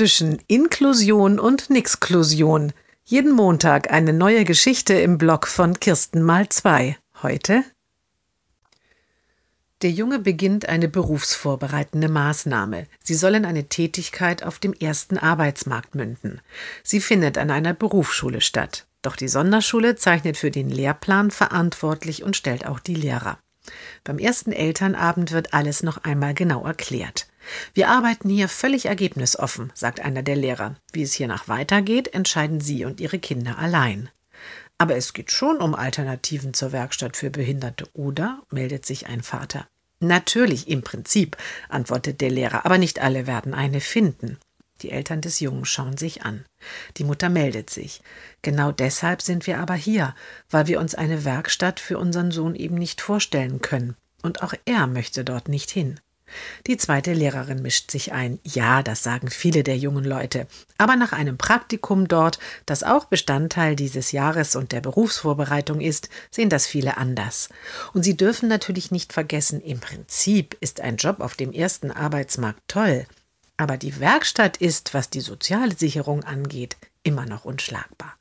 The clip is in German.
zwischen Inklusion und Nixklusion. Jeden Montag eine neue Geschichte im Blog von Kirsten mal zwei. Heute der Junge beginnt eine berufsvorbereitende Maßnahme. Sie soll in eine Tätigkeit auf dem ersten Arbeitsmarkt münden. Sie findet an einer Berufsschule statt. Doch die Sonderschule zeichnet für den Lehrplan verantwortlich und stellt auch die Lehrer. Beim ersten Elternabend wird alles noch einmal genau erklärt. Wir arbeiten hier völlig ergebnisoffen, sagt einer der Lehrer. Wie es hiernach weitergeht, entscheiden Sie und Ihre Kinder allein. Aber es geht schon um Alternativen zur Werkstatt für Behinderte, oder? meldet sich ein Vater. Natürlich, im Prinzip, antwortet der Lehrer, aber nicht alle werden eine finden. Die Eltern des Jungen schauen sich an. Die Mutter meldet sich. Genau deshalb sind wir aber hier, weil wir uns eine Werkstatt für unseren Sohn eben nicht vorstellen können. Und auch er möchte dort nicht hin. Die zweite Lehrerin mischt sich ein. Ja, das sagen viele der jungen Leute. Aber nach einem Praktikum dort, das auch Bestandteil dieses Jahres und der Berufsvorbereitung ist, sehen das viele anders. Und sie dürfen natürlich nicht vergessen, im Prinzip ist ein Job auf dem ersten Arbeitsmarkt toll. Aber die Werkstatt ist, was die soziale Sicherung angeht, immer noch unschlagbar.